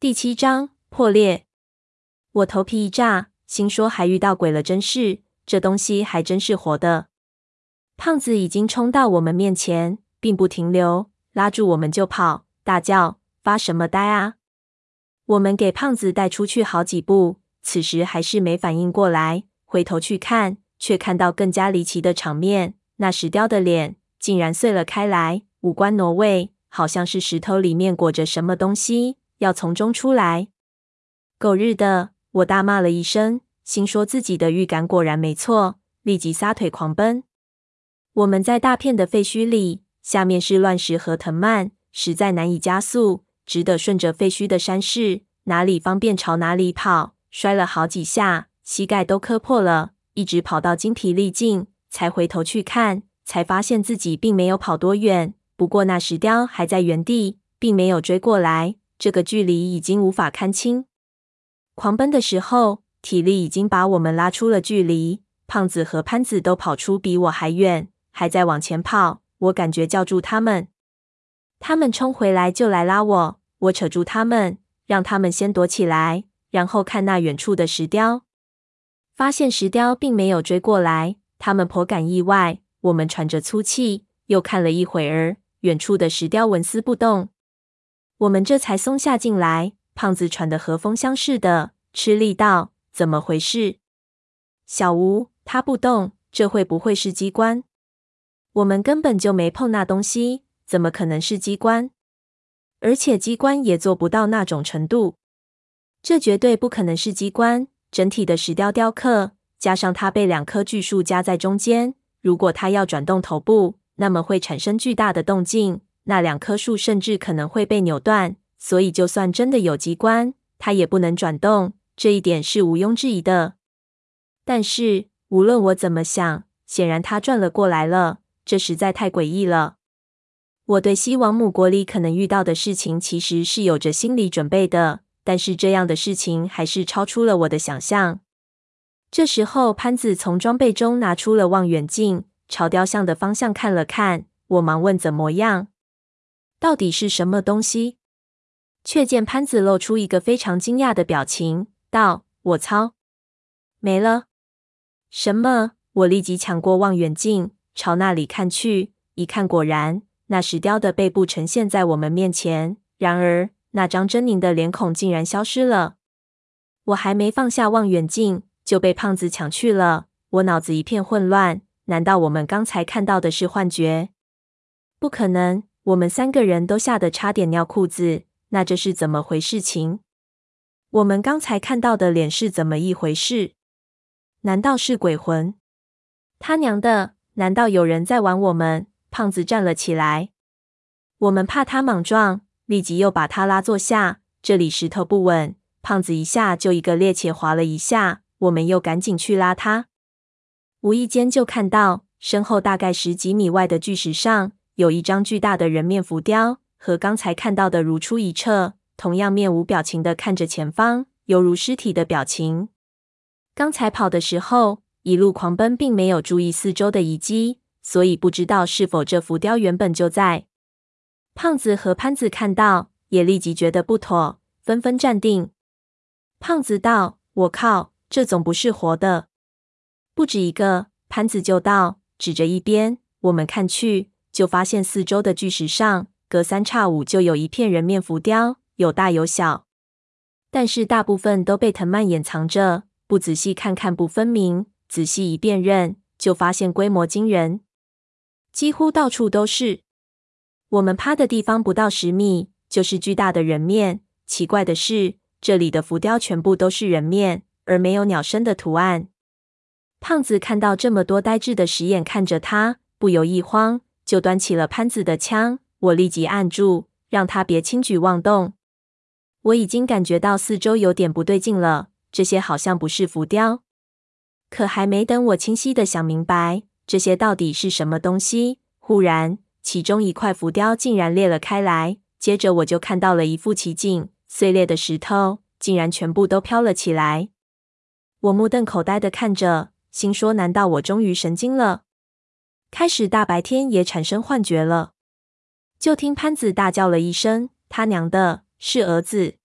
第七章破裂。我头皮一炸，心说还遇到鬼了，真是，这东西还真是活的。胖子已经冲到我们面前，并不停留，拉住我们就跑，大叫：“发什么呆啊！”我们给胖子带出去好几步，此时还是没反应过来，回头去看，却看到更加离奇的场面：那石雕的脸竟然碎了开来，五官挪位，好像是石头里面裹着什么东西，要从中出来。狗日的！我大骂了一声，心说自己的预感果然没错，立即撒腿狂奔。我们在大片的废墟里，下面是乱石和藤蔓，实在难以加速，只得顺着废墟的山势，哪里方便朝哪里跑。摔了好几下，膝盖都磕破了，一直跑到精疲力尽，才回头去看，才发现自己并没有跑多远。不过那石雕还在原地，并没有追过来，这个距离已经无法看清。狂奔的时候，体力已经把我们拉出了距离。胖子和潘子都跑出比我还远，还在往前跑。我感觉叫住他们，他们冲回来就来拉我。我扯住他们，让他们先躲起来，然后看那远处的石雕。发现石雕并没有追过来，他们颇感意外。我们喘着粗气，又看了一会儿，远处的石雕纹丝不动，我们这才松下劲来。胖子喘得和风箱似的，吃力道：“怎么回事？”小吴，他不动，这会不会是机关？我们根本就没碰那东西，怎么可能是机关？而且机关也做不到那种程度，这绝对不可能是机关。整体的石雕雕刻，加上它被两棵巨树夹在中间，如果它要转动头部，那么会产生巨大的动静，那两棵树甚至可能会被扭断。所以，就算真的有机关，它也不能转动，这一点是毋庸置疑的。但是，无论我怎么想，显然它转了过来了，这实在太诡异了。我对西王母国里可能遇到的事情，其实是有着心理准备的，但是这样的事情还是超出了我的想象。这时候，潘子从装备中拿出了望远镜，朝雕像的方向看了看。我忙问：“怎么样？到底是什么东西？”却见潘子露出一个非常惊讶的表情，道：“我操，没了！”什么？我立即抢过望远镜，朝那里看去。一看，果然那石雕的背部呈现在我们面前。然而，那张狰狞的脸孔竟然消失了。我还没放下望远镜，就被胖子抢去了。我脑子一片混乱。难道我们刚才看到的是幻觉？不可能！我们三个人都吓得差点尿裤子。那这是怎么回事情？我们刚才看到的脸是怎么一回事？难道是鬼魂？他娘的！难道有人在玩我们？胖子站了起来，我们怕他莽撞，立即又把他拉坐下。这里石头不稳，胖子一下就一个趔趄滑了一下，我们又赶紧去拉他。无意间就看到身后大概十几米外的巨石上有一张巨大的人面浮雕。和刚才看到的如出一辙，同样面无表情的看着前方，犹如尸体的表情。刚才跑的时候，一路狂奔，并没有注意四周的遗迹，所以不知道是否这浮雕原本就在。胖子和潘子看到，也立即觉得不妥，纷纷站定。胖子道：“我靠，这总不是活的。”不止一个，潘子就道，指着一边，我们看去，就发现四周的巨石上。隔三差五就有一片人面浮雕，有大有小，但是大部分都被藤蔓掩藏着，不仔细看看不分明，仔细一辨认，就发现规模惊人，几乎到处都是。我们趴的地方不到十米，就是巨大的人面。奇怪的是，这里的浮雕全部都是人面，而没有鸟身的图案。胖子看到这么多呆滞的石眼看着他，不由一慌，就端起了潘子的枪。我立即按住，让他别轻举妄动。我已经感觉到四周有点不对劲了，这些好像不是浮雕。可还没等我清晰的想明白这些到底是什么东西，忽然其中一块浮雕竟然裂了开来，接着我就看到了一副奇景：碎裂的石头竟然全部都飘了起来。我目瞪口呆的看着，心说：难道我终于神经了？开始大白天也产生幻觉了？就听潘子大叫了一声：“他娘的，是蛾子！”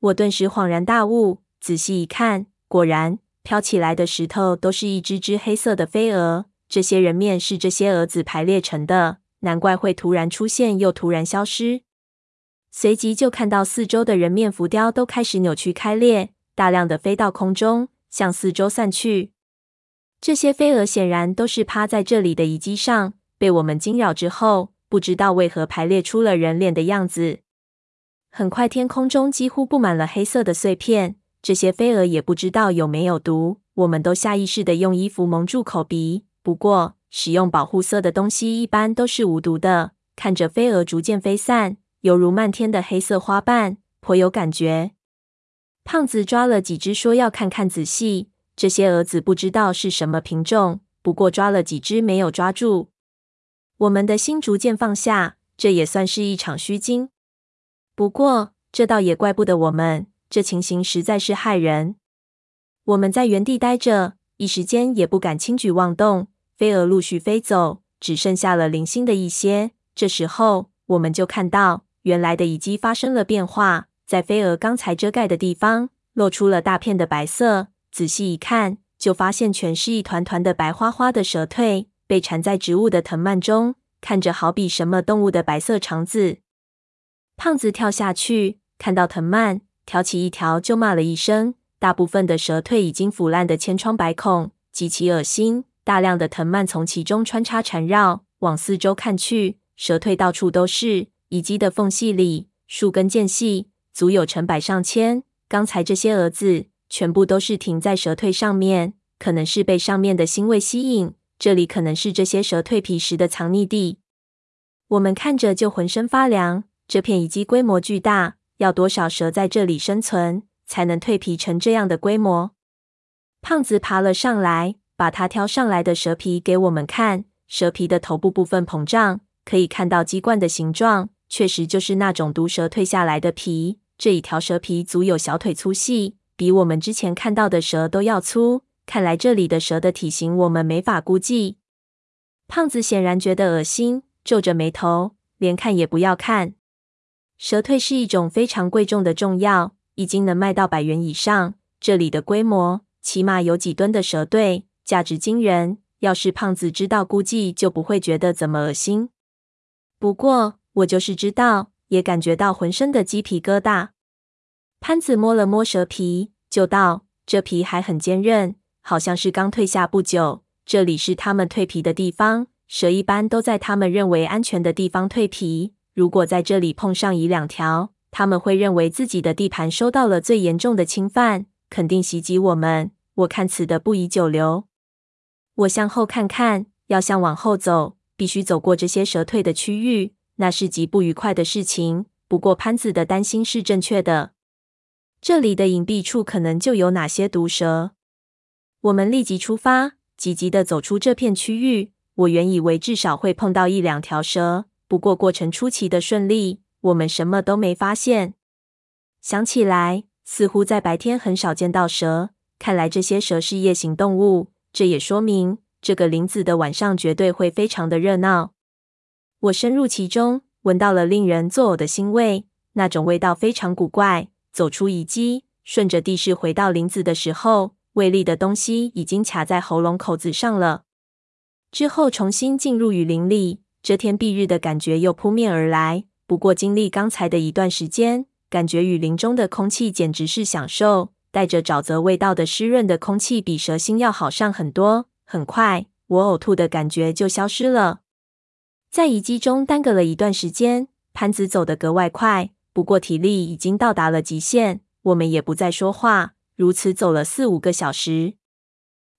我顿时恍然大悟，仔细一看，果然飘起来的石头都是一只只黑色的飞蛾。这些人面是这些蛾子排列成的，难怪会突然出现又突然消失。随即就看到四周的人面浮雕都开始扭曲开裂，大量的飞到空中，向四周散去。这些飞蛾显然都是趴在这里的遗迹上，被我们惊扰之后，不知道为何排列出了人脸的样子。很快，天空中几乎布满了黑色的碎片。这些飞蛾也不知道有没有毒，我们都下意识地用衣服蒙住口鼻。不过，使用保护色的东西一般都是无毒的。看着飞蛾逐渐飞散。犹如漫天的黑色花瓣，颇有感觉。胖子抓了几只，说要看看仔细。这些蛾子不知道是什么品种，不过抓了几只没有抓住。我们的心逐渐放下，这也算是一场虚惊。不过这倒也怪不得我们，这情形实在是骇人。我们在原地待着，一时间也不敢轻举妄动。飞蛾陆续飞走，只剩下了零星的一些。这时候，我们就看到。原来的遗迹发生了变化，在飞蛾刚才遮盖的地方，露出了大片的白色。仔细一看，就发现全是一团团的白花花的蛇蜕，被缠在植物的藤蔓中，看着好比什么动物的白色肠子。胖子跳下去，看到藤蔓，挑起一条就骂了一声。大部分的蛇蜕已经腐烂的千疮百孔，极其恶心。大量的藤蔓从其中穿插缠绕，往四周看去，蛇蜕到处都是。遗迹的缝隙里，树根间隙，足有成百上千。刚才这些蛾子全部都是停在蛇蜕上面，可能是被上面的腥味吸引。这里可能是这些蛇蜕皮时的藏匿地。我们看着就浑身发凉。这片遗迹规模巨大，要多少蛇在这里生存，才能蜕皮成这样的规模？胖子爬了上来，把他挑上来的蛇皮给我们看。蛇皮的头部部分膨胀，可以看到鸡冠的形状。确实就是那种毒蛇蜕下来的皮，这一条蛇皮足有小腿粗细，比我们之前看到的蛇都要粗。看来这里的蛇的体型我们没法估计。胖子显然觉得恶心，皱着眉头，连看也不要看。蛇蜕是一种非常贵重的重药，一斤能卖到百元以上。这里的规模起码有几吨的蛇蜕，价值惊人。要是胖子知道，估计就不会觉得怎么恶心。不过。我就是知道，也感觉到浑身的鸡皮疙瘩。潘子摸了摸蛇皮，就道：“这皮还很坚韧，好像是刚蜕下不久。这里是他们蜕皮的地方，蛇一般都在他们认为安全的地方蜕皮。如果在这里碰上一两条，他们会认为自己的地盘受到了最严重的侵犯，肯定袭击我们。我看此的不宜久留。我向后看看，要想往后走，必须走过这些蛇蜕的区域。”那是极不愉快的事情。不过潘子的担心是正确的，这里的隐蔽处可能就有哪些毒蛇。我们立即出发，急急地走出这片区域。我原以为至少会碰到一两条蛇，不过过程出奇的顺利，我们什么都没发现。想起来，似乎在白天很少见到蛇，看来这些蛇是夜行动物。这也说明这个林子的晚上绝对会非常的热闹。我深入其中，闻到了令人作呕的腥味，那种味道非常古怪。走出遗迹，顺着地势回到林子的时候，胃里的东西已经卡在喉咙口子上了。之后重新进入雨林里，遮天蔽日的感觉又扑面而来。不过经历刚才的一段时间，感觉雨林中的空气简直是享受，带着沼泽味道的湿润的空气比蛇腥要好上很多。很快，我呕吐的感觉就消失了。在遗迹中耽搁了一段时间，潘子走得格外快，不过体力已经到达了极限。我们也不再说话，如此走了四五个小时。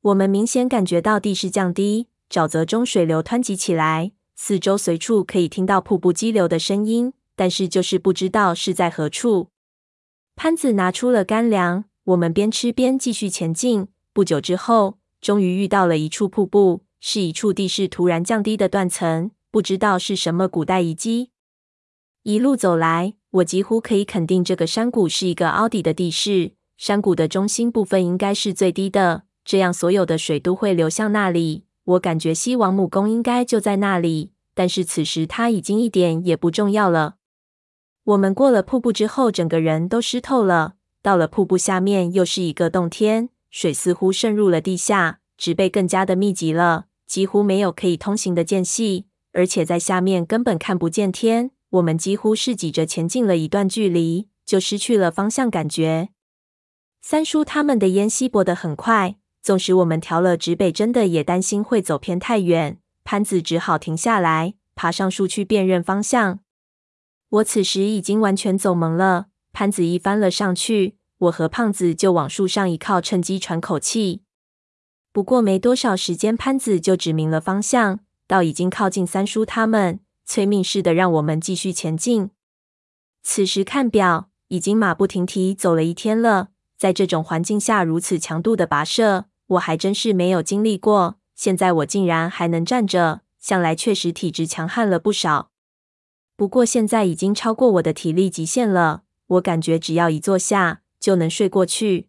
我们明显感觉到地势降低，沼泽中水流湍急起来，四周随处可以听到瀑布激流的声音，但是就是不知道是在何处。潘子拿出了干粮，我们边吃边继续前进。不久之后，终于遇到了一处瀑布，是一处地势突然降低的断层。不知道是什么古代遗迹。一路走来，我几乎可以肯定，这个山谷是一个凹底的地势。山谷的中心部分应该是最低的，这样所有的水都会流向那里。我感觉西王母宫应该就在那里，但是此时它已经一点也不重要了。我们过了瀑布之后，整个人都湿透了。到了瀑布下面，又是一个洞天，水似乎渗入了地下，植被更加的密集了，几乎没有可以通行的间隙，而且在下面根本看不见天。我们几乎是挤着前进了一段距离，就失去了方向感觉。三叔他们的烟稀薄得很快，纵使我们调了指北，真的也担心会走偏太远。潘子只好停下来，爬上树去辨认方向。我此时已经完全走懵了。潘子一翻了上去，我和胖子就往树上一靠，趁机喘口气。不过没多少时间，潘子就指明了方向，到已经靠近三叔他们，催命似的让我们继续前进。此时看表，已经马不停蹄走了一天了。在这种环境下，如此强度的跋涉，我还真是没有经历过。现在我竟然还能站着，向来确实体质强悍了不少。不过现在已经超过我的体力极限了，我感觉只要一坐下就能睡过去。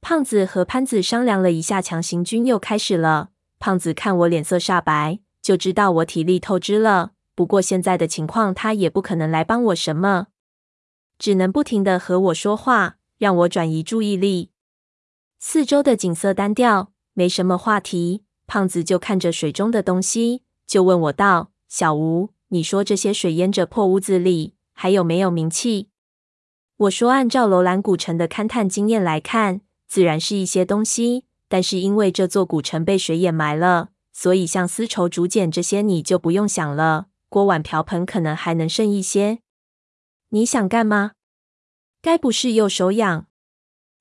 胖子和潘子商量了一下，强行军又开始了。胖子看我脸色煞白，就知道我体力透支了。不过现在的情况，他也不可能来帮我什么，只能不停地和我说话，让我转移注意力。四周的景色单调，没什么话题。胖子就看着水中的东西，就问我道：“小吴。”你说这些水淹着破屋子里，还有没有名气？我说，按照楼兰古城的勘探经验来看，自然是一些东西。但是因为这座古城被水掩埋了，所以像丝绸、竹简这些你就不用想了。锅碗瓢盆可能还能剩一些。你想干嘛？该不是又手痒？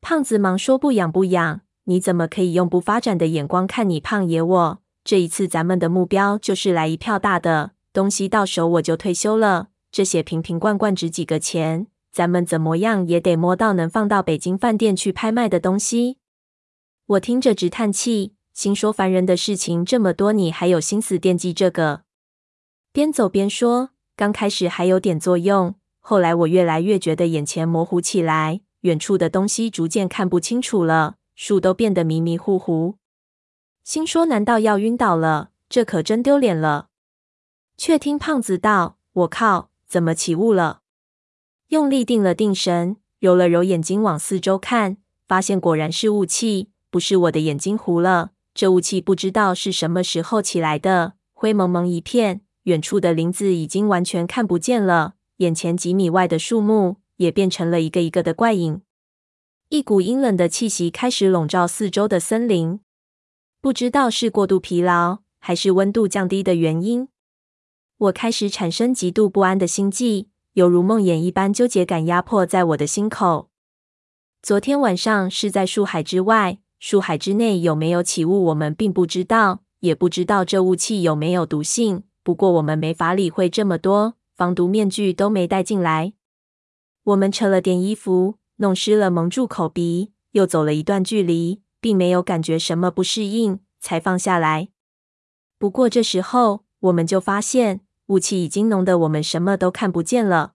胖子忙说不痒不痒。你怎么可以用不发展的眼光看你胖爷我？这一次咱们的目标就是来一票大的。东西到手我就退休了。这些瓶瓶罐罐值几个钱？咱们怎么样也得摸到能放到北京饭店去拍卖的东西。我听着直叹气，心说烦人的事情这么多，你还有心思惦记这个？边走边说，刚开始还有点作用，后来我越来越觉得眼前模糊起来，远处的东西逐渐看不清楚了，树都变得迷迷糊糊。心说难道要晕倒了？这可真丢脸了。却听胖子道：“我靠，怎么起雾了？”用力定了定神，揉了揉眼睛，往四周看，发现果然是雾气，不是我的眼睛糊了。这雾气不知道是什么时候起来的，灰蒙蒙一片，远处的林子已经完全看不见了，眼前几米外的树木也变成了一个一个的怪影。一股阴冷的气息开始笼罩四周的森林，不知道是过度疲劳还是温度降低的原因。我开始产生极度不安的心悸，犹如梦魇一般纠结感压迫在我的心口。昨天晚上是在树海之外，树海之内有没有起雾，我们并不知道，也不知道这雾气有没有毒性。不过我们没法理会这么多，防毒面具都没带进来。我们扯了点衣服，弄湿了，蒙住口鼻，又走了一段距离，并没有感觉什么不适应，才放下来。不过这时候我们就发现。雾气已经浓得我们什么都看不见了。